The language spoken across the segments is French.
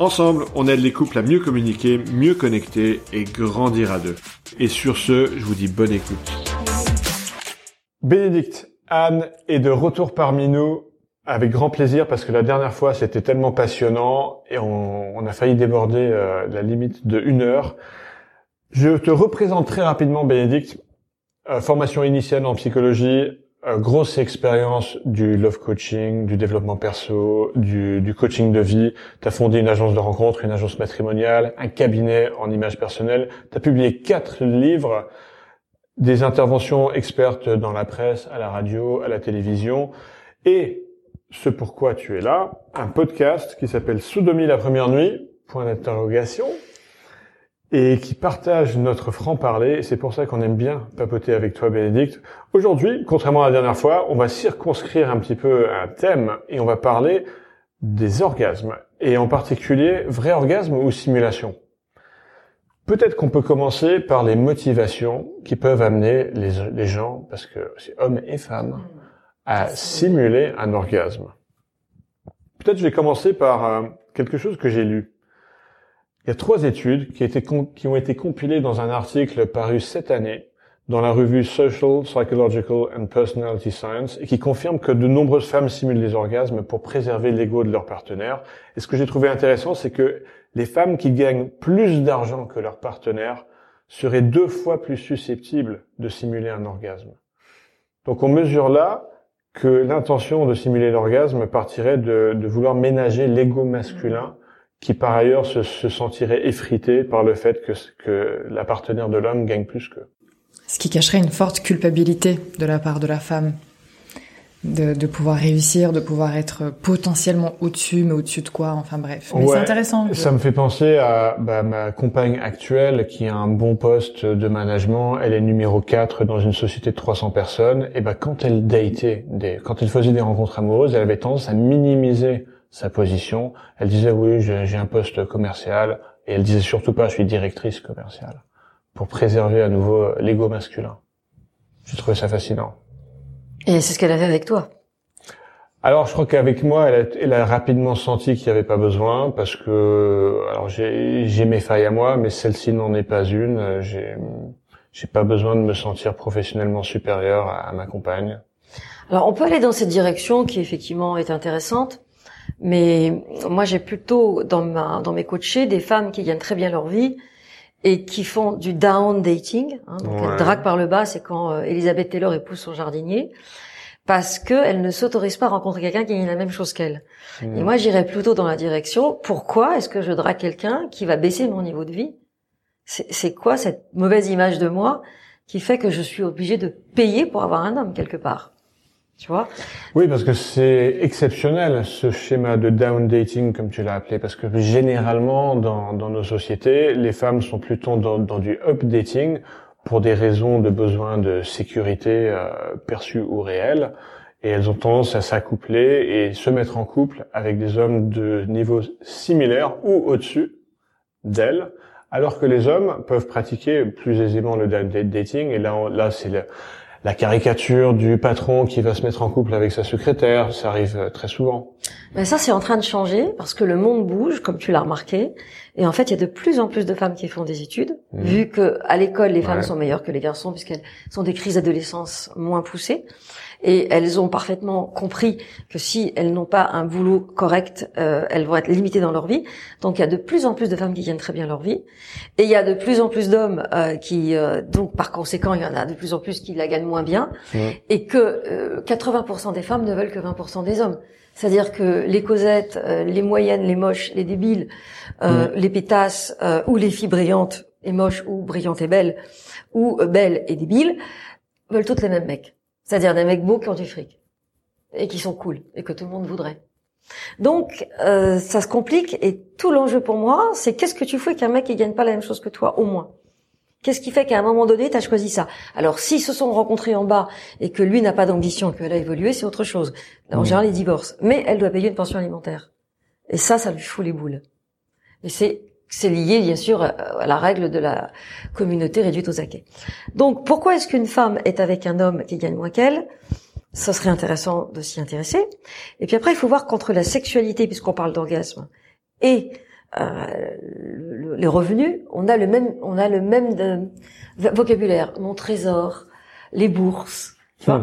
Ensemble, on aide les couples à mieux communiquer, mieux connecter et grandir à deux. Et sur ce, je vous dis bonne écoute. Bénédicte, Anne est de retour parmi nous avec grand plaisir parce que la dernière fois c'était tellement passionnant et on, a failli déborder euh, la limite de une heure. Je te représente très rapidement Bénédicte. Euh, formation initiale en psychologie, euh, grosse expérience du love coaching, du développement perso, du, coaching de vie. Tu as fondé une agence de rencontre, une agence matrimoniale, un cabinet en image personnelle. Tu as publié quatre livres, des interventions expertes dans la presse, à la radio, à la télévision. Et ce pourquoi tu es là, un podcast qui s'appelle Sodomie la première nuit, point d'interrogation, et qui partage notre franc-parler. C'est pour ça qu'on aime bien papoter avec toi, Bénédicte. Aujourd'hui, contrairement à la dernière fois, on va circonscrire un petit peu un thème et on va parler des orgasmes. Et en particulier, vrai orgasme ou simulation. Peut-être qu'on peut commencer par les motivations qui peuvent amener les, les gens, parce que c'est hommes et femmes, à simuler un orgasme. Peut-être je vais commencer par euh, quelque chose que j'ai lu. Il y a trois études qui, ont été compilées dans un article paru cette année dans la revue Social, Psychological and Personality Science et qui confirment que de nombreuses femmes simulent les orgasmes pour préserver l'ego de leur partenaire. Et ce que j'ai trouvé intéressant, c'est que les femmes qui gagnent plus d'argent que leur partenaire seraient deux fois plus susceptibles de simuler un orgasme. Donc on mesure là que l'intention de simuler l'orgasme partirait de vouloir ménager l'ego masculin qui par ailleurs se, se sentirait effrité par le fait que, que la partenaire de l'homme gagne plus qu'eux. Ce qui cacherait une forte culpabilité de la part de la femme. De, de pouvoir réussir, de pouvoir être potentiellement au-dessus, mais au-dessus de quoi, enfin bref. Mais c'est intéressant. Ça me fait penser à bah, ma compagne actuelle qui a un bon poste de management. Elle est numéro 4 dans une société de 300 personnes. Et bah, quand elle datait, des, quand elle faisait des rencontres amoureuses, elle avait tendance à minimiser sa position. Elle disait oui, j'ai un poste commercial, et elle disait surtout pas je suis directrice commerciale, pour préserver à nouveau l'ego masculin. J'ai trouvé ça fascinant. Et c'est ce qu'elle a fait avec toi. Alors, je crois qu'avec moi, elle a, elle a, rapidement senti qu'il n'y avait pas besoin parce que, alors j'ai mes failles à moi, mais celle-ci n'en est pas une. J'ai j'ai pas besoin de me sentir professionnellement supérieur à, à ma compagne. Alors, on peut aller dans cette direction qui effectivement est intéressante. Mais moi, j'ai plutôt dans, ma, dans mes coachés des femmes qui gagnent très bien leur vie et qui font du down dating. Hein, donc par le bas, c'est quand euh, Elisabeth Taylor épouse son jardinier, parce qu'elle ne s'autorise pas à rencontrer quelqu'un qui gagne la même chose qu'elle. Hmm. Et moi, j'irais plutôt dans la direction, pourquoi est-ce que je drague quelqu'un qui va baisser mon niveau de vie? C'est quoi cette mauvaise image de moi qui fait que je suis obligée de payer pour avoir un homme quelque part? Tu vois. Oui, parce que c'est exceptionnel ce schéma de down dating comme tu l'as appelé, parce que généralement dans, dans nos sociétés, les femmes sont plutôt dans, dans du up dating pour des raisons de besoin de sécurité euh, perçue ou réelle, et elles ont tendance à s'accoupler et se mettre en couple avec des hommes de niveau similaire ou au-dessus d'elles, alors que les hommes peuvent pratiquer plus aisément le down dating, et là, là c'est la caricature du patron qui va se mettre en couple avec sa secrétaire, ça arrive euh, très souvent. Mais ça, c'est en train de changer parce que le monde bouge, comme tu l'as remarqué. Et en fait, il y a de plus en plus de femmes qui font des études, mmh. vu que à l'école, les femmes sont meilleures que les garçons puisqu'elles sont des crises d'adolescence moins poussées et elles ont parfaitement compris que si elles n'ont pas un boulot correct, euh, elles vont être limitées dans leur vie. Donc il y a de plus en plus de femmes qui gagnent très bien leur vie, et il y a de plus en plus d'hommes euh, qui, euh, donc par conséquent, il y en a de plus en plus qui la gagnent moins bien, et que 80% des femmes ne veulent que 20% des hommes. C'est-à-dire que les Cosettes, les moyennes, les moches, les débiles, les pétasses ou les filles brillantes et moches ou brillantes et belles ou belles et débiles veulent toutes les mêmes mecs. C'est-à-dire des mecs beaux qui ont du fric et qui sont cool et que tout le monde voudrait. Donc euh, ça se complique et tout l'enjeu pour moi, c'est qu'est-ce que tu fais qu'un mec qui gagne pas la même chose que toi au moins? Qu'est-ce qui fait qu'à un moment donné, tu as choisi ça? Alors, s'ils se sont rencontrés en bas et que lui n'a pas d'ambition, qu'elle a évolué, c'est autre chose. En mmh. général, ils divorcent. Mais elle doit payer une pension alimentaire. Et ça, ça lui fout les boules. Et c'est c'est lié, bien sûr, à la règle de la communauté réduite aux acquets. Donc, pourquoi est-ce qu'une femme est avec un homme qui gagne moins qu'elle? Ça serait intéressant de s'y intéresser. Et puis après, il faut voir qu'entre la sexualité, puisqu'on parle d'orgasme, et euh, les revenus, on a le même, on a le même de, vocabulaire. Mon trésor, les bourses, hmm.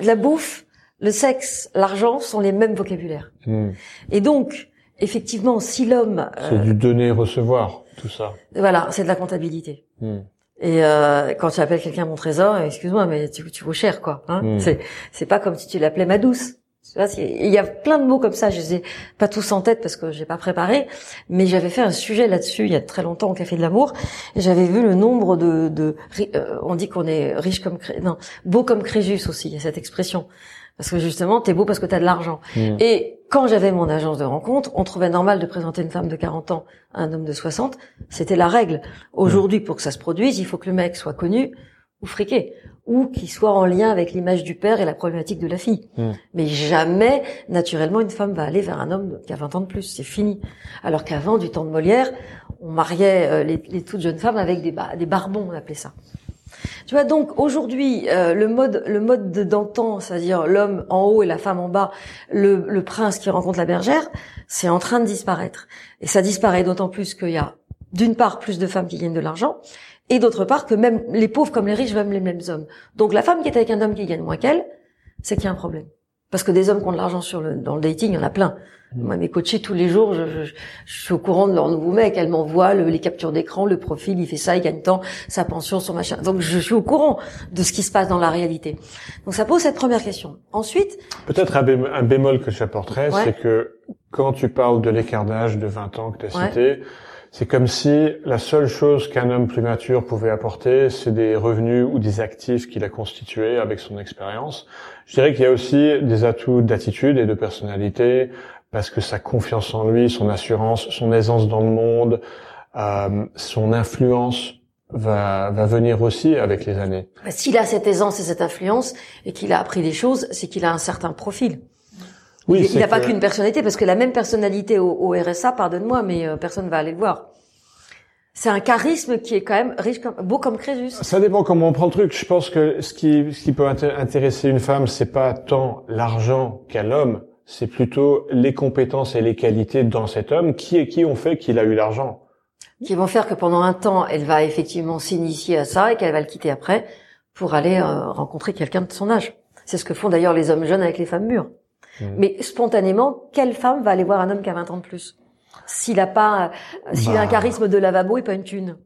la bouffe, le sexe, l'argent sont les mêmes vocabulaires. Hmm. Et donc, effectivement, si l'homme... C'est du donner-recevoir, tout ça. Voilà, c'est de la comptabilité. Hmm. Et euh, quand tu appelles quelqu'un mon trésor, excuse-moi, mais tu, tu vaux cher, quoi. Hein c'est c'est pas comme si tu l'appelais ma douce. Il y a plein de mots comme ça, je les ai pas tous en tête parce que j'ai pas préparé, mais j'avais fait un sujet là-dessus il y a très longtemps au Café de l'amour, et j'avais vu le nombre de, de euh, on dit qu'on est riche comme non, beau comme Crésus aussi, il y a cette expression. Parce que justement, t'es beau parce que t'as de l'argent. Mmh. Et quand j'avais mon agence de rencontre, on trouvait normal de présenter une femme de 40 ans à un homme de 60. C'était la règle. Aujourd'hui, pour que ça se produise, il faut que le mec soit connu ou friqué ou qui soit en lien avec l'image du père et la problématique de la fille. Hmm. Mais jamais, naturellement, une femme va aller vers un homme qui a 20 ans de plus. C'est fini. Alors qu'avant, du temps de Molière, on mariait euh, les, toutes jeunes femmes avec des, des barbons, on appelait ça. Tu vois, donc aujourd'hui, euh, le mode le mode d'antan, c'est-à-dire l'homme en haut et la femme en bas, le, le prince qui rencontre la bergère, c'est en train de disparaître. Et ça disparaît d'autant plus qu'il y a d'une part plus de femmes qui gagnent de l'argent, et d'autre part que même les pauvres comme les riches veulent les mêmes hommes. Donc la femme qui est avec un homme qui gagne moins qu'elle, c'est qu'il y a un problème. Parce que des hommes qui ont de l'argent sur le, dans le dating, il y en a plein. Mmh. Moi, mes coachés, tous les jours, je, je, je, suis au courant de leur nouveau mec. Elles m'envoient le, les captures d'écran, le profil, il fait ça, il gagne tant, sa pension, son machin. Donc, je suis au courant de ce qui se passe dans la réalité. Donc, ça pose cette première question. Ensuite... Peut-être un, bémol que j'apporterais, c'est que quand tu parles de l'écart d'âge de 20 ans que tu as cité, c'est comme si la seule chose qu'un homme plus mature pouvait apporter, c'est des revenus ou des actifs qu'il a constitués avec son expérience. Je dirais qu'il y a aussi des atouts d'attitude et de personnalité, parce que sa confiance en lui, son assurance, son aisance dans le monde, euh, son influence va, va venir aussi avec les années. Bah, s'il a cette aisance et cette influence et qu'il a appris des choses, c'est qu'il a un certain profil. Oui, il n'a pas qu'une personnalité, parce que la même personnalité au, RSA, pardonne-moi, mais euh, personne ne va aller le voir. C'est un charisme qui est quand même riche, comme, beau comme Crésus. Ça dépend comment on prend le truc. Je pense que ce qui, ce qui peut intéresser une femme, c'est pas tant l'argent qu'à l'homme, c'est plutôt les compétences et les qualités dans cet homme qui, qui ont fait qu'il a eu l'argent. Qui vont faire que pendant un temps, elle va effectivement s'initier à ça et qu'elle va le quitter après pour aller euh, rencontrer quelqu'un de son âge. C'est ce que font d'ailleurs les hommes jeunes avec les femmes mûres. Mm. Mais spontanément, quelle femme va aller voir un homme qui a 20 ans de plus S'il a pas, s'il a un bah. charisme de lavabo et pas une thune,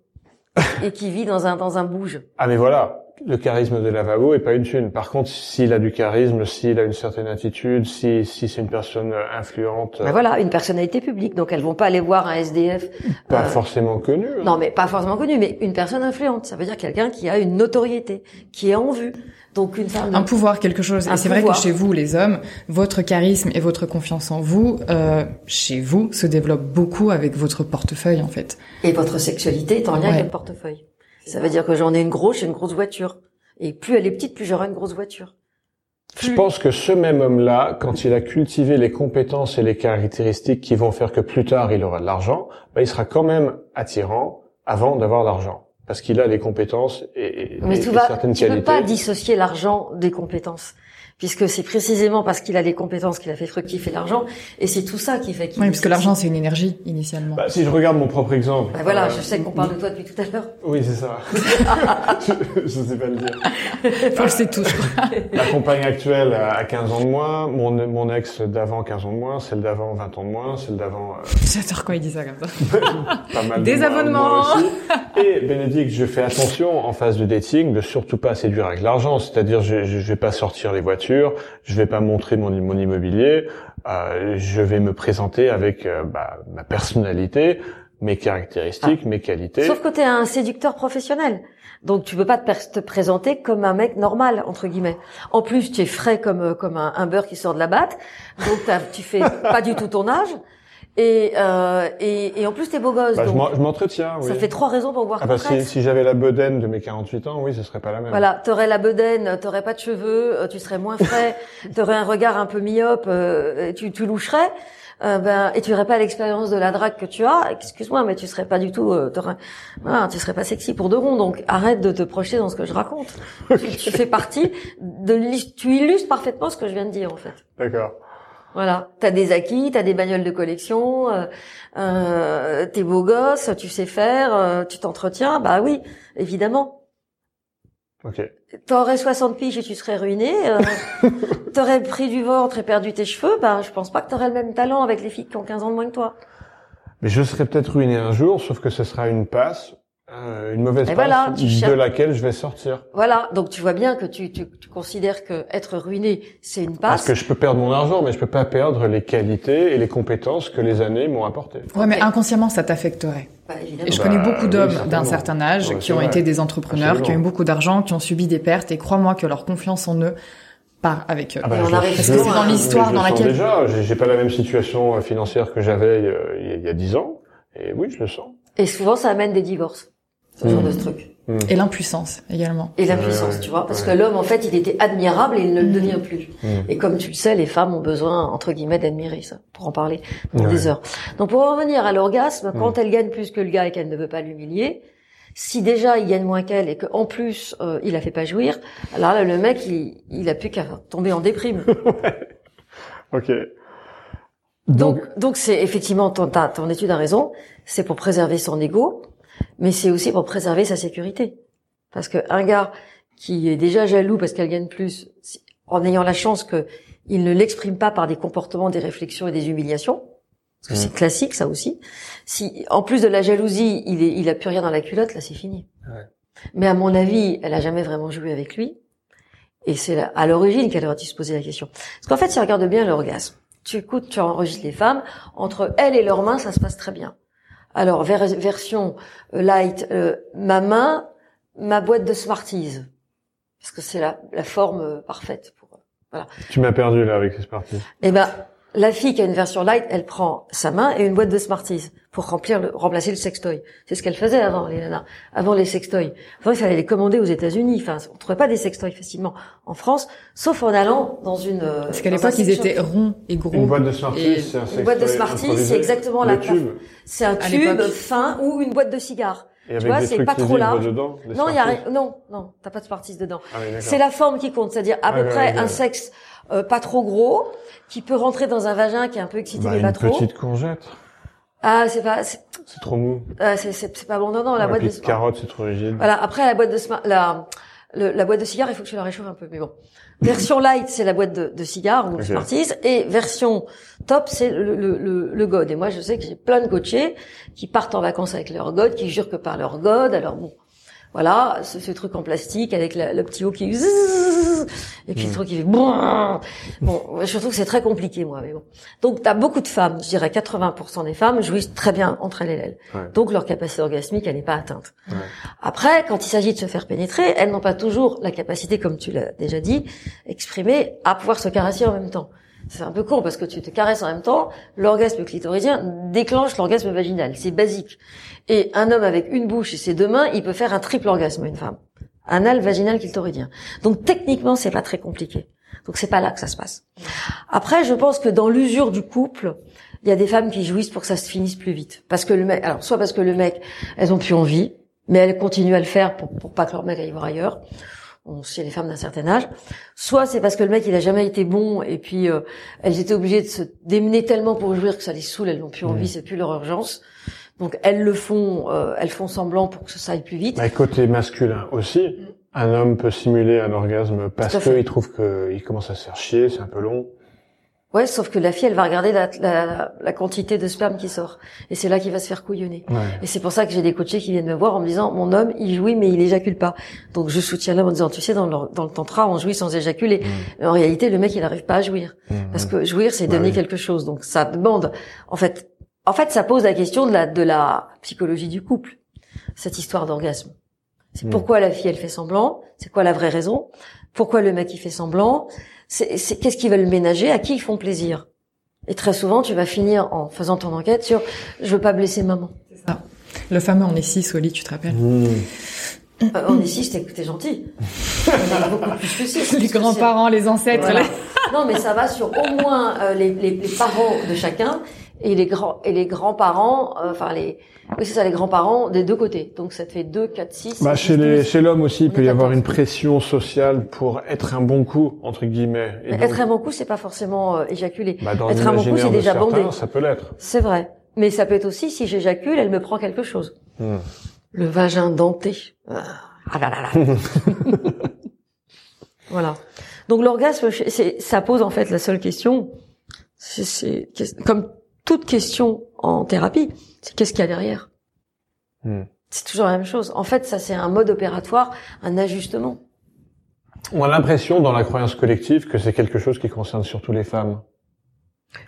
et qui vit dans un dans un bouge? Ah mais voilà, le charisme de lavabo et pas une thune. Par contre, s'il a du charisme, s'il a une certaine attitude, si si c'est une personne euh, influente. Ben voilà, une personnalité publique. Donc elles vont pas aller voir un SDF. Pas euh, forcément connu. Hein. Non, mais pas forcément connu, mais une personne influente. Ça veut dire quelqu'un qui a une notoriété, qui est en vue. Donc une femme. Un pouvoir, quelque chose. et c'est vrai que chez vous, les hommes, votre charisme et votre confiance en vous, euh, chez vous, se développe beaucoup avec votre portefeuille, en fait. Et votre sexualité est en lien avec le portefeuille. Ça veut dire que j'en ai une grosse, j'ai une grosse voiture. Et plus elle est petite, plus j'aurai une grosse voiture. Je pense que ce même homme-là, quand il a cultivé les compétences et les caractéristiques qui vont faire que plus tard il aura de l'argent, bah, il sera quand même attirant avant d'avoir l'argent parce qu'il a les compétences et, et, Mais tu qualités. peux pas dissocier l'argent des compétences puisque c'est précisément parce qu'il a les compétences qu'il a fait fructifier l'argent, et c'est tout ça qui fait qu'il... Oui, parce que l'argent, c'est une énergie, initialement. Bah, si je regarde mon propre exemple... Bah, voilà, euh, je sais qu'on parle de toi depuis tout à l'heure. Oui, c'est ça. je, je sais pas le dire. Faut le sait tous, Ma compagne actuelle a 15 ans de moins, mon, mon ex d'avant 15 ans de moins, celle d'avant 20 ans de moins, celle d'avant... Euh... J'adore quand il dit ça comme ça. pas mal Des abonnements aussi. Et Bénédicte, je fais attention en phase de dating de surtout pas séduire avec l'argent, c'est-à-dire je, je, je vais pas sortir les voitures je vais pas montrer mon, mon immobilier, euh, je vais me présenter avec euh, bah, ma personnalité, mes caractéristiques, ah. mes qualités. Sauf que tu es un séducteur professionnel. Donc tu peux pas te, présenter comme un mec normal entre guillemets. En plus, tu es frais comme euh, un, beurre qui sort de la batte. Donc tu fais pas du tout ton âge. Et, euh, et, et en plus, t'es beau gosse. Bah, je donc m'en- je m'entretiens, oui. ça fait trois raisons pour boire Ah bah, si, j'avais la bedaine de mes 48 ans, oui, ce serait pas la même. Voilà, t'aurais la bedaine, t'aurais pas de cheveux, euh, tu serais moins frais, t'aurais un regard un peu myope, euh, tu, tu loucherais, euh, ben, et tu n'aurais pas l'expérience de la drague que tu as. Excuse-moi, mais tu serais pas du tout, euh, voilà, tu serais pas sexy pour deux ronds. Donc arrête de te projeter dans ce que je raconte. tu, tu fais partie de, tu illustres parfaitement ce que je viens de dire en fait. D'accord. Voilà, t'as des acquis, t'as des bagnoles de collection, euh, euh, t'es beau gosse, tu sais faire, euh, tu t'entretiens, bah oui, évidemment. Ok. T'aurais 60 piges et tu serais ruiné. Euh, t'aurais pris du ventre et perdu tes cheveux. Ben, je pense pas que t'aurais le même talent avec les filles qui ont 15 ans de moins que toi. Mais je serais peut-être ruiné un jour, sauf que ce sera une passe, euh, une mauvaise Et passe voilà, de cherches- laquelle je vais sortir. Voilà. Donc tu vois bien que tu, tu, tu considères que être ruiné, c'est une Parce passe. que je peux perdre mon argent, mais je peux pas perdre les qualités et les compétences que les années m'ont apportées. Ouais, mais inconsciemment, ça t'affecterait. Bah, évidemment. Et je Bah, connais beaucoup oui, d'hommes d'un certain âge Ouais, qui ont vrai. été des entrepreneurs, qui ont eu beaucoup d'argent, qui ont subi des pertes, et crois-moi que leur confiance en eux part avec eux. Ah bah, on arrive Parce que c'est dans l'histoire dans laquelle- déjà, j'ai pas la même situation euh, financière que j'avais euh, il y a- il y a dix ans. Et oui, je le sens. Et souvent, ça amène des divorces. Ce genre Mm. de truc. Et l'impuissance également. Et la Ouais, puissance, ouais, tu vois. Parce ouais. que l'homme, en fait, il était admirable et il ne le devient plus. Et comme tu le sais, les femmes ont besoin, entre guillemets, d'admirer ça, pour en parler pendant des heures. Donc, pour en revenir à l'orgasme, quand elle gagne plus que le gars et qu'elle ne veut pas l'humilier, si déjà il gagne moins qu'elle et qu'en plus euh, il la fait pas jouir, alors là, le mec, il, il a plus qu'à tomber en déprime. Ok. Donc, Donc, donc c'est effectivement ton, ta- ton étude a raison. C'est pour préserver son ego, mais c'est aussi pour préserver sa sécurité. Parce que un gars qui est déjà jaloux parce qu'elle gagne plus, en ayant la chance que il ne l'exprime pas par des comportements, des réflexions et des humiliations, parce que Mm. c'est classique ça aussi. Si en plus de la jalousie, il est, il a plus rien dans la culotte, là c'est fini. Ouais. Mais à mon avis, elle a jamais vraiment joué avec lui. Et c'est à l'origine qu'elle aurait dû se poser la question. Parce qu'en fait, si on regarde bien l'orgasme, tu écoutes, tu enregistres les femmes, entre elles et leurs mains, ça se passe très bien. Alors, ver- version euh, light, euh, ma main, ma boîte de Smarties. Parce que c'est la, la forme euh, parfaite pour... tu m'as perdu là avec ces parties. Eh ben, la fille qui a une version light, elle prend sa main et une boîte de Smarties pour remplir le, remplacer le sextoy. C'est ce qu'elle faisait avant, les nanas. Avant les sextoys. Avant, il fallait les commander aux États-Unis. Enfin, on trouvait pas des sextoys facilement en France, sauf en allant dans une. euh, Parce qu'à l'époque, ils étaient ronds et gros. Une boîte de Smarties, c'est un une boîte de sextoy Smarties, c'est exactement la tube. C'est un tube fin ou une boîte de cigares. Et avec vois, c'est pas trop large. dedans. des Non, il y a rien. Non, non, t'as pas de Smarties dedans. Ah oui. C'est la forme qui compte, c'est-à-dire à Ouais, peu près un sexe euh, pas trop gros, qui peut rentrer dans un vagin qui est un peu excité Bah, mais une pas trop. petite courgette. Ah, c'est pas, c'est trop mou. euh, c'est- pas bon. Non, non, la boîte de petite carotte, c'est trop rigide. Voilà. Après la boîte de la le- la boîte de cigares, il faut que tu la réchauffes un peu, mais bon. Version light, c'est la boîte de, de cigares ou de Ok. Smarties, et version top, c'est le, le, le, le god. Et moi, je sais que j'ai plein de coachés qui partent en vacances avec leur god, qui jurent que par leur god. Alors bon, voilà, ce, ce truc en plastique avec la- le petit haut qui zzzz, et puis le Mm. truc qui fait bon. Bon, je trouve que c'est très compliqué, moi, mais bon. Donc, t'as beaucoup de femmes, je dirais 80% des femmes jouissent très bien entre elles et elles. Ouais. Donc, leur capacité orgasmique, elle n'est pas atteinte. Ouais. Après, quand il s'agit de se faire pénétrer, elles n'ont pas toujours la capacité, comme tu l'as déjà dit, exprimée, à pouvoir se caresser en même temps. C'est un peu con parce que tu te caresses en même temps, l'orgasme clitoridien déclenche l'orgasme vaginal. C'est basique. Et un homme avec une bouche et ses deux mains, il peut faire un triple orgasme à une femme. Anal, vaginal, clitoridien. Donc techniquement, c'est pas très compliqué. Donc c'est pas là que ça se passe. Après, je pense que dans l'usure du couple, il y a des femmes qui jouissent pour que ça se finisse plus vite. Parce que le mec, alors soit parce que le mec, elles ont plus envie, mais elles continuent à le faire pour, pour pas que leur mec aille voir ailleurs. On chez les femmes d'un certain âge. Soit c'est parce que le mec il a jamais été bon et puis euh, elles étaient obligées de se démener tellement pour jouir que ça les saoule, elles n'ont plus envie, c'est plus leur urgence. Donc elles le font, euh, elles font semblant pour que ça aille plus vite. Mais côté masculin aussi, un homme peut simuler un orgasme parce qu'il trouve qu'il commence à se faire chier, c'est un peu long. Ouais, sauf que la fille elle va regarder la, la, la quantité de sperme qui sort et c'est là qu'il va se faire couillonner. Ouais. Et c'est pour ça que j'ai des coachés qui viennent me voir en me disant mon homme il jouit mais il éjacule pas. Donc je soutiens l'homme en disant tu sais dans le, dans le tantra on jouit sans éjaculer. Mmh. Mais en réalité le mec il n'arrive pas à jouir Mmh. parce que jouir c'est Bah donner oui. quelque chose. Donc ça demande en fait en fait ça pose la question de la de la psychologie du couple cette histoire d'orgasme. C'est Mmh. pourquoi la fille elle fait semblant, c'est quoi la vraie raison, pourquoi le mec il fait semblant, c'est qu'est-ce qu'ils veulent ménager, à qui ils font plaisir? Et très souvent, tu vas finir en faisant ton enquête sur je veux pas blesser maman. Ça. Le fameux on est six au lit, tu te rappelles? Mmh. Euh, on est six, t'es gentil. On est beaucoup plus que six. Les grands-parents, les ancêtres. Voilà. les- Non, mais ça va sur au moins euh, les, les, les parents de chacun et les grands et les grands-parents, euh, enfin les oui c'est ça les grands-parents des deux côtés. Donc ça te fait 2 4 6 Bah, chez les, chez l'homme aussi, il peut y avoir 14. une pression sociale pour être un bon coup, entre guillemets. Et donc, être un bon coup, c'est pas forcément euh, éjaculer. bah, dans être un bon coup, c'est déjà certains, bandé. ça peut l'être. C'est vrai. Mais ça peut être aussi si j'éjacule, elle me prend quelque chose. Hmm. Le vagin denté. Ah ah là là là. voilà. Donc l'orgasme, c'est, ça pose en fait la seule question. C'est, comme toute question en thérapie, c'est qu'est-ce qu'il y a derrière. Hmm. C'est toujours la même chose. En fait, ça c'est un mode opératoire, un ajustement. On a l'impression dans la croyance collective que c'est quelque chose qui concerne surtout les femmes.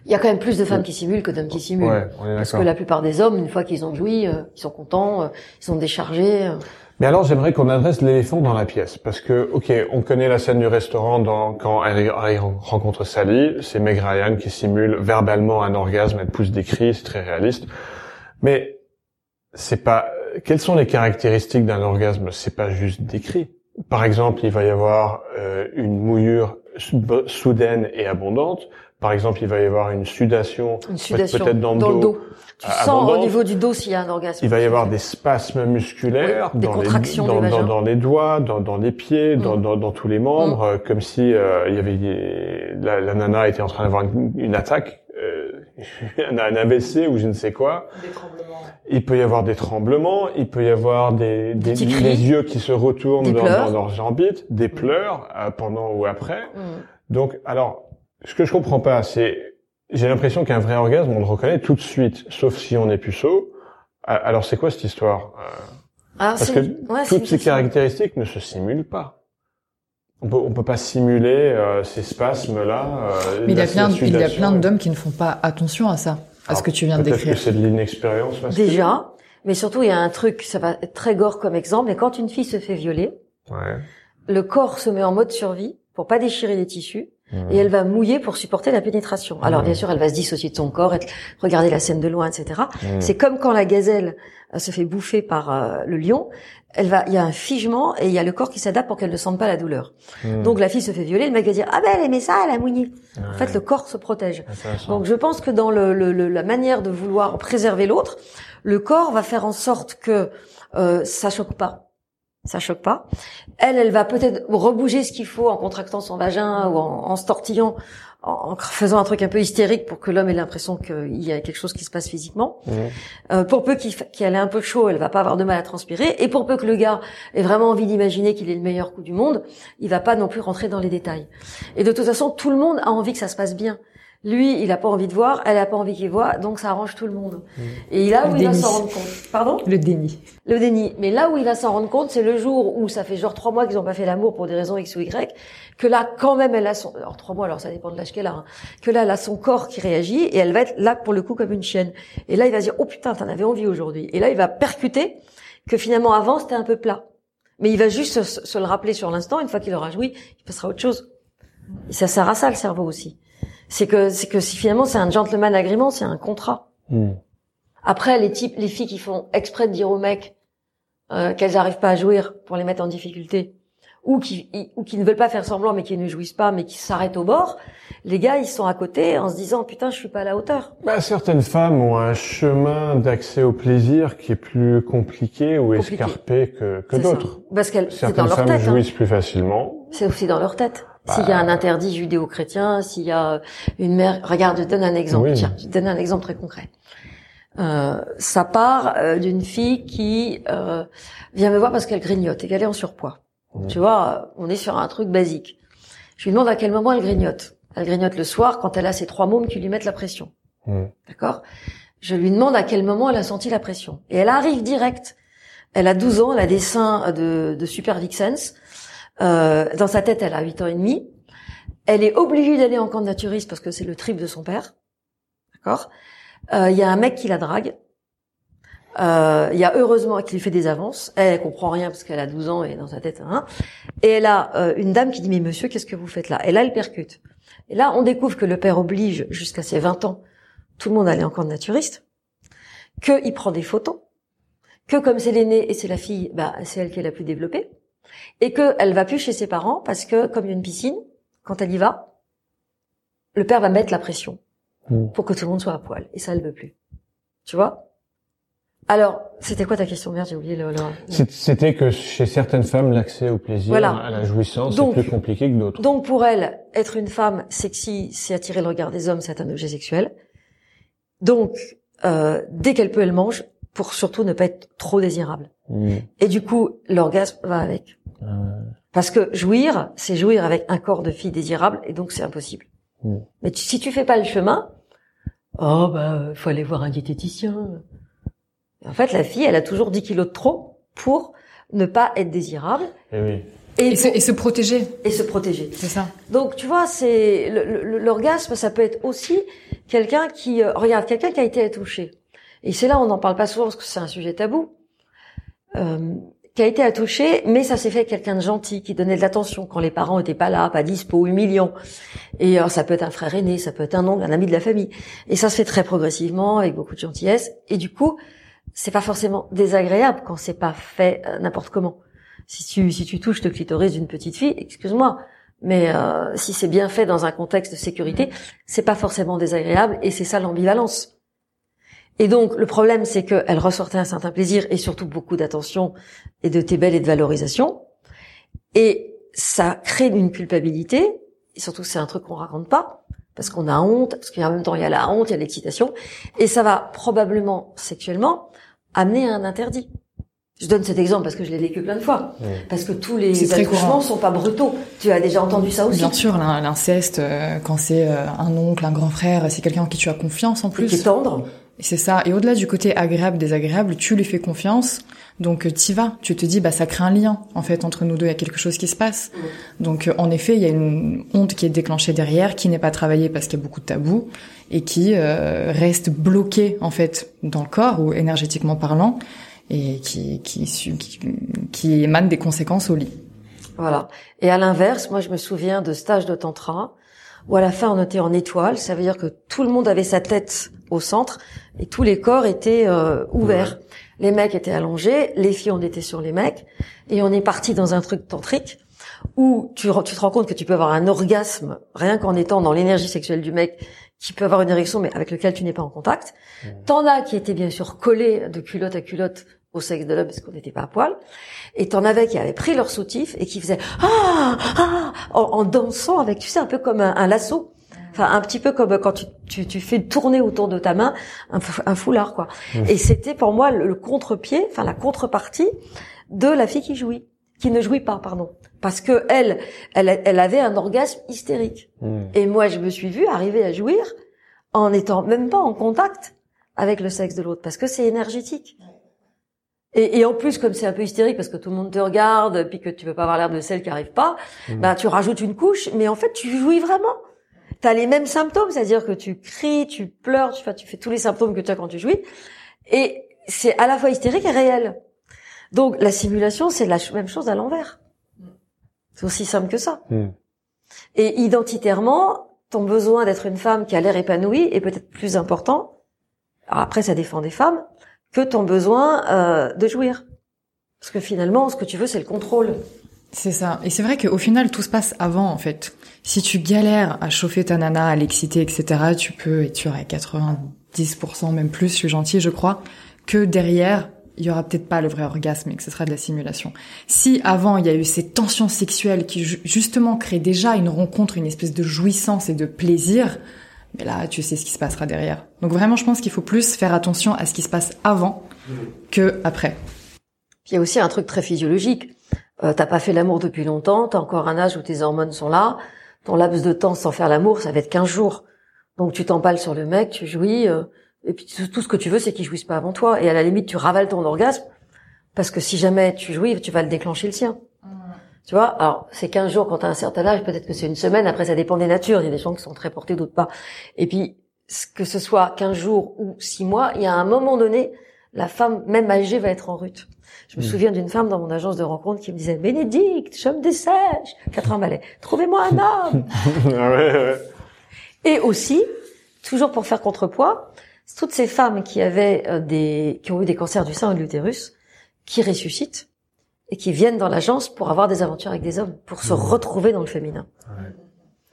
Il y a quand même plus de femmes qui simulent que d'hommes qui simulent. Ouais, on est Parce que la plupart des hommes, une fois qu'ils ont joui, euh, ils sont contents, euh, ils sont déchargés. euh. Mais alors, j'aimerais qu'on adresse l'éléphant dans la pièce, parce que, ok, on connaît la scène du restaurant quand Harry, rencontre Sally, c'est Meg Ryan qui simule verbalement un orgasme, elle pousse des cris, c'est très réaliste. Mais c'est pas. Quelles sont les caractéristiques d'un orgasme? C'est pas juste des cris. Par exemple, il va y avoir euh, une mouillure sou- soudaine et abondante. Par exemple, il va y avoir une sudation, Une sudation peut-être dans le le dos. Tu euh, sens au niveau du dos s'il y a un orgasme. Il va y avoir des spasmes musculaires Oui, des dans, contractions les, dans, dans, dans les doigts, dans, dans les pieds, dans, Mm. dans, dans tous les membres, euh, comme si euh, il y avait des- la, la nana était en train d'avoir une, une attaque, euh, un, un AVC ou je ne sais quoi. Il peut y avoir des tremblements, il peut y avoir des, des, les yeux qui se retournent Des dans, dans leurs orbites, des pleurs euh, pendant ou après. Mm. Donc, alors, ce que je comprends pas, c'est, j'ai l'impression qu'un vrai orgasme, on le reconnaît tout de suite, sauf si on est puceau. Alors, c'est quoi cette histoire Euh, Ah, Parce c'est- que ouais, toutes ces caractéristiques ne se simulent pas. On peut, on peut pas simuler euh, ces spasmes-là. euh, Mais il y a plein, il y a plein d'hommes qui ne font pas attention à ça, à ce Alors, que tu viens de Peut-être décrire. que c'est de l'inexpérience. Déjà, mais surtout il y a un truc, ça va être très gore comme exemple, mais quand une fille se fait violer, Ouais. le corps se met en mode survie pour pas déchirer les tissus Et elle va mouiller pour supporter la pénétration. Alors bien sûr, elle va se dissocier de son corps, être, regarder la scène de loin, etc. C'est comme quand la gazelle euh, se fait bouffer par euh, le lion. Elle va, il y a un figement et il y a le corps qui s'adapte pour qu'elle ne sente pas la douleur. Donc la fille se fait violer, le mec va dire ah ben elle aimait ça, elle a mouillé. En fait, le corps se protège. Intéressant. Donc je pense que dans le, le- le- la manière de vouloir préserver l'autre, le corps va faire en sorte que euh, ça choque pas. Ça choque pas. Elle, elle va peut-être rebouger ce qu'il faut en contractant son vagin ou en, en se tortillant, en, en faisant un truc un peu hystérique pour que l'homme ait l'impression qu'il y a quelque chose qui se passe physiquement. Euh, pour peu qu'il qu'elle ait un peu chaud, elle va pas avoir de mal à transpirer. Et pour peu que le gars ait vraiment envie d'imaginer qu'il est le meilleur coup du monde, il va pas non plus rentrer dans les détails. Et de toute façon, tout le monde a envie que ça se passe bien. Lui, il a pas envie de voir, elle a pas envie qu'il voit, donc ça arrange tout le monde. Et là où Le il va s'en rendre compte. Pardon? Le déni. Le déni. Mais là où il va s'en rendre compte, c'est le jour où ça fait genre trois mois qu'ils ont pas fait l'amour pour des raisons X ou Y, que là, quand même, elle a son, alors trois mois, alors ça dépend de l'âge qu'elle a, hein, que là, elle a son corps qui réagit et elle va être là pour le coup comme une chienne. Et là, il va se dire, oh putain, t'en avais envie aujourd'hui. Et là, il va percuter que finalement avant, c'était un peu plat. Mais il va juste se, se le rappeler sur l'instant, une fois qu'il aura joui, il passera à autre chose. Et ça sert à ça, le cerveau aussi. C'est que, c'est que si finalement c'est un gentleman agreement, c'est un contrat. Mhm. Après, les types, les filles qui font exprès de dire aux mecs euh, qu'elles n'arrivent pas à jouir pour les mettre en difficulté, ou qui ou qui ne veulent pas faire semblant mais qui ne jouissent pas mais qui s'arrêtent au bord, les gars ils sont à côté en se disant putain je suis pas à la hauteur. Bah, certaines femmes ont un chemin d'accès au plaisir qui est plus compliqué ou Compliqué. escarpé que, que d'autres. Parce qu'elles dans Certaines leur femmes tête. hein. jouissent plus facilement. C'est aussi dans leur tête. Bah. S'il y a un interdit judéo-chrétien, s'il y a une mère, regarde, je donne un exemple. Oui. Tiens, je donne un exemple très concret. Euh, ça part euh, d'une fille qui euh, vient me voir parce qu'elle grignote et qu'elle est en surpoids. Tu vois, euh, on est sur un truc basique. Je lui demande à quel moment elle grignote. Elle grignote le soir quand elle a ses trois mômes qui lui mettent la pression. D'accord? Je lui demande à quel moment elle a senti la pression. Et elle arrive direct. Elle a 12 ans, elle a des seins de, de super vixens. Euh, dans sa tête, elle a 8 ans et demi. Elle est obligée d'aller en camp de naturiste parce que c'est le trip de son père. D'accord? Euh, Il y a un mec qui la drague. Euh, Il y a heureusement qui lui fait des avances. Elle, elle comprend rien parce qu'elle a 12 ans et dans sa tête, hein. Et elle a euh, une dame qui dit mais monsieur, qu'est-ce que vous faites là? Et là, elle percute. Et là, on découvre que le père oblige jusqu'à ses 20 ans tout le monde à aller en camp de naturiste, qu'il prend des photos, que comme c'est l'aîné et c'est la fille, bah, c'est elle qui est la plus développée, et qu'elle va plus chez ses parents parce que comme il y a une piscine, quand elle y va, le père va mettre la pression hmm. pour que tout le monde soit à poil, et ça, elle veut plus. Tu vois? Alors, c'était quoi ta question? Merde, j'ai oublié le. C'était que chez certaines femmes, l'accès au plaisir, à la jouissance, est plus compliqué que d'autres. Donc, pour elle, être une femme sexy, c'est attirer le regard des hommes, c'est un objet sexuel. Donc, euh, dès qu'elle peut, elle mange pour surtout ne pas être trop désirable. Mmh. Et du coup, l'orgasme va avec. Ah Parce que jouir, c'est jouir avec un corps de fille désirable, et donc c'est impossible. Mmh. Mais si tu fais pas le chemin, oh bah, faut aller voir un diététicien. En fait, la fille, elle a toujours 10 kilos de trop pour ne pas être désirable. Et, oui. et, et, se, protéger. Et se protéger. C'est ça. Donc, tu vois, c'est l'orgasme, ça peut être aussi quelqu'un qui euh, regarde quelqu'un qui a été touché. Et c'est là on n'en parle pas souvent parce que c'est un sujet tabou. Euh, qui a été attouché, mais ça s'est fait avec quelqu'un de gentil, qui donnait de l'attention quand les parents étaient pas là, pas dispo, humiliant. Et euh, ça peut être un frère aîné, ça peut être un oncle, un ami de la famille. Et ça se fait très progressivement, avec beaucoup de gentillesse. Et du coup, c'est pas forcément désagréable quand c'est pas fait euh, n'importe comment. Si tu si tu touches le clitoris d'une petite fille, excuse-moi, mais euh, si c'est bien fait dans un contexte de sécurité, c'est pas forcément désagréable et c'est ça l'ambivalence. Et donc le problème c'est qu'elle ressortait un certain plaisir et surtout beaucoup d'attention et de belles et de valorisation et ça crée une culpabilité et surtout c'est un truc qu'on raconte pas parce qu'on a honte parce qu'en même temps il y a la honte, il y a l'excitation et ça va probablement sexuellement amener à un interdit. Je donne cet exemple parce que je l'ai vécu plein de fois. Parce que tous les accouchements sont pas brutaux. Tu as déjà entendu ça aussi. Bien sûr, l'inceste, euh, quand c'est euh, un oncle, un grand frère, c'est quelqu'un en qui tu as confiance en plus. Qui est tendre. C'est ça. Et au-delà du côté agréable, désagréable, tu lui fais confiance. Donc euh, t'y vas. Tu te dis, bah ça crée un lien en fait entre nous deux. Il y a quelque chose qui se passe. Donc en effet, il y a une honte qui est déclenchée derrière, qui n'est pas travaillée parce qu'il y a beaucoup de tabous et qui reste bloquée en fait dans le corps ou énergétiquement parlant et qui, qui, qui, qui émane des conséquences au lit. Voilà. Et à l'inverse, moi je me souviens de stages de tantra où à la fin on était en étoile, ça veut dire que tout le monde avait sa tête au centre et tous les corps étaient euh, ouverts. Les mecs étaient allongés, les filles on était sur les mecs et on est parti dans un truc tantrique où tu, tu te rends compte que tu peux avoir un orgasme rien qu'en étant dans l'énergie sexuelle du mec qui peut avoir une érection mais avec lequel tu n'es pas en contact. Mmh. T'en as qui étaient bien sûr collés de culotte à culotte au sexe de l'homme parce qu'on n'était pas à poil. Et t'en avais qui avaient pris leur soutif et qui faisaient ah ah en, dansant avec tu sais un peu comme un, lasso. Enfin, un petit peu comme quand tu, tu, tu, fais tourner autour de ta main un, un foulard, quoi. Mmh. Et c'était pour moi le, contre-pied, enfin la contrepartie de la fille qui jouit, qui ne jouit pas, pardon, parce que elle, elle, elle avait un orgasme hystérique. Mmh. Et moi, je me suis vue arriver à jouir en étant même pas en contact avec le sexe de l'autre, parce que c'est énergétique. Et, et, en plus, comme c'est un peu hystérique parce que tout le monde te regarde, puis que tu veux pas avoir l'air de celle qui arrive pas, mmh. bah tu rajoutes une couche, mais en fait tu jouis vraiment. Tu as les mêmes symptômes, c'est-à-dire que tu cries, tu pleures, tu, tu fais tous les symptômes que tu as quand tu jouis, et c'est à la fois hystérique et réel. Donc la simulation, c'est la même chose à l'envers. C'est aussi simple que ça. Mmh. Et identitairement, ton besoin d'être une femme qui a l'air épanouie est peut-être plus important. Alors après, ça défend des femmes, que ton besoin euh, de jouir. Parce que finalement, ce que tu veux, c'est le contrôle. C'est ça. Et c'est vrai qu'au final, tout se passe avant, en fait. Si tu galères à chauffer ta nana, à l'exciter, etc., tu peux, et tu aurais 90%, même plus, je suis gentille, je crois, que derrière, il y aura peut-être pas le vrai orgasme et que ce sera de la simulation. Si avant, il y a eu ces tensions sexuelles qui, justement, créent déjà une rencontre, une espèce de jouissance et de plaisir, mais là, tu sais ce qui se passera derrière. Donc vraiment, je pense qu'il faut plus faire attention à ce qui se passe avant que après. Il y a aussi un truc très physiologique. Euh, t'as pas fait l'amour depuis longtemps, t'as encore un âge où tes hormones sont là. Ton laps de temps sans faire l'amour, ça va être 15 jours. Donc tu t'empales sur le mec, tu jouis, euh, et puis tout ce que tu veux, c'est qu'il jouisse pas avant toi. Et à la limite, tu ravales ton orgasme, parce que si jamais tu jouis, tu vas le déclencher le sien. Tu vois, alors c'est 15 jours quand tu as un certain âge, peut-être que c'est une semaine, après ça dépend des natures, il y a des gens qui sont très portés, d'autres pas. Et puis, que ce soit 15 jours ou 6 mois, il y a un moment donné, la femme, même âgée, va être en rut. Je me Mm. souviens d'une femme dans mon agence de rencontre qui me disait Bénédicte, je me dessèche, quatre ans balai, trouvez-moi un homme. Ah ouais, ouais. Et aussi, toujours pour faire contrepoids, toutes ces femmes qui avaient euh, des, qui ont eu des cancers du sein ou de l'utérus, qui ressuscitent et qui viennent dans l'agence pour avoir des aventures avec des hommes, pour se Mmh. retrouver dans le féminin. Ouais.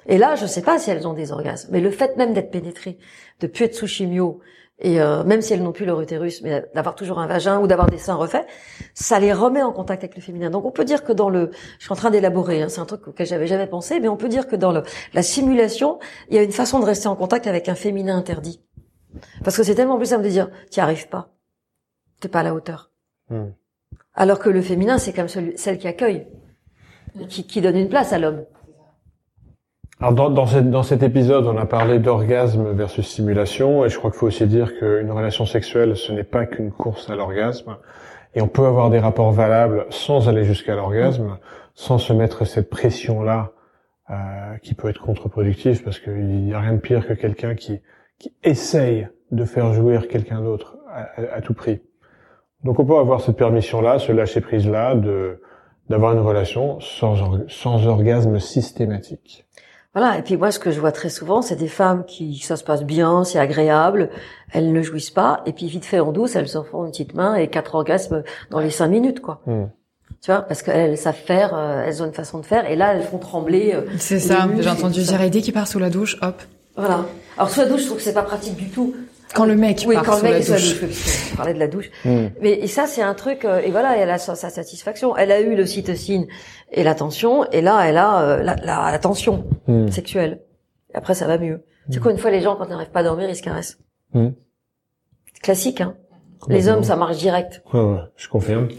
Et là, je sais pas si elles ont des orgasmes, mais le fait même d'être pénétrées, de plus être sous chimio, et euh, même si elles n'ont plus leur utérus, mais d'avoir toujours un vagin ou d'avoir des seins refaits, ça les remet en contact avec le féminin. Donc on peut dire que dans le, je suis en train d'élaborer, hein, c'est un truc auquel j'avais jamais pensé, mais on peut dire que dans le, la simulation, il y a une façon de rester en contact avec un féminin interdit. Parce que c'est tellement plus simple de dire, t'y arrives pas, t'es pas à la hauteur. Hmm. Alors que le féminin, c'est comme celui, celle qui accueille, qui, qui donne une place à l'homme. Alors dans, dans, cette- dans cet épisode, on a parlé d'orgasme versus simulation, et je crois qu'il faut aussi dire qu'une relation sexuelle, ce n'est pas qu'une course à l'orgasme, et on peut avoir des rapports valables sans aller jusqu'à l'orgasme, sans se mettre cette pression-là, euh, qui peut être contre-productive, parce qu'il n'y a rien de pire que quelqu'un qui, qui essaye de faire jouir quelqu'un d'autre à, à- à tout prix. Donc on peut avoir cette permission-là, ce lâcher-prise-là, de d'avoir une relation sans, sans orgasme systématique. Voilà. Et puis moi, ce que je vois très souvent, c'est des femmes qui, ça se passe bien, c'est agréable, elles ne jouissent pas, et puis vite fait en douce, elles s'en font une petite main et quatre orgasmes dans les cinq minutes, quoi. Hmm. Tu vois, parce qu'elles savent faire, euh, elles ont une façon de faire, et là, elles font trembler. euh, C'est ça, j'ai entendu dire, dès qu'il part sous la douche, hop. Voilà. Alors sous la douche, je trouve que c'est pas pratique du tout. Quand le mec oui, part quand le mec la est sous la douche. parce qu'on parlait de la douche. Hmm. Mais et ça, c'est un truc. euh, et voilà, elle a sa, sa satisfaction. Elle a eu l'ocytocine et l'attention, et là, elle a euh, la, la, la tension Hmm. sexuelle. Et après, ça va mieux. C'est quoi une fois les gens quand ils n'arrivent pas à dormir, ils se caressent. C'est Classique, hein. Les hommes, ça marche direct. Ouais, ouais, je confirme.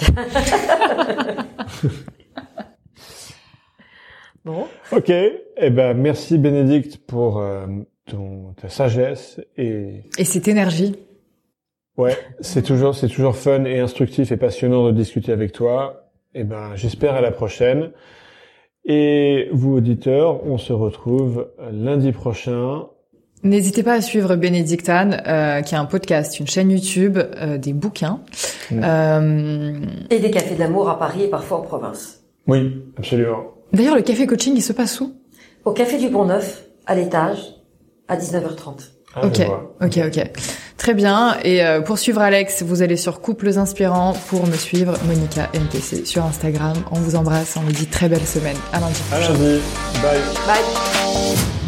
Bon. Ok, eh ben merci Bénédicte pour euh, ton ta sagesse et Et cette énergie. ouais, c'est toujours c'est toujours fun et instructif et passionnant de discuter avec toi. Eh ben j'espère à la prochaine. Et vous auditeurs, on se retrouve lundi prochain. N'hésitez pas à suivre Bénédictane, euh, qui a un podcast, une chaîne YouTube, euh, des bouquins. Mm. Euh, Et des cafés d'amour à Paris et parfois en province. Oui, absolument. D'ailleurs, le café coaching, il se passe où? Au café du Pont Neuf, à l'étage, à 19h30. Ah, Ok, ok, ok. Très bien. Et euh, pour suivre Alex, vous allez sur Couples Inspirants. Pour me suivre, Monica MPC sur Instagram. On vous embrasse, on vous dit très belle semaine. À lundi À lundi. Bye. Bye.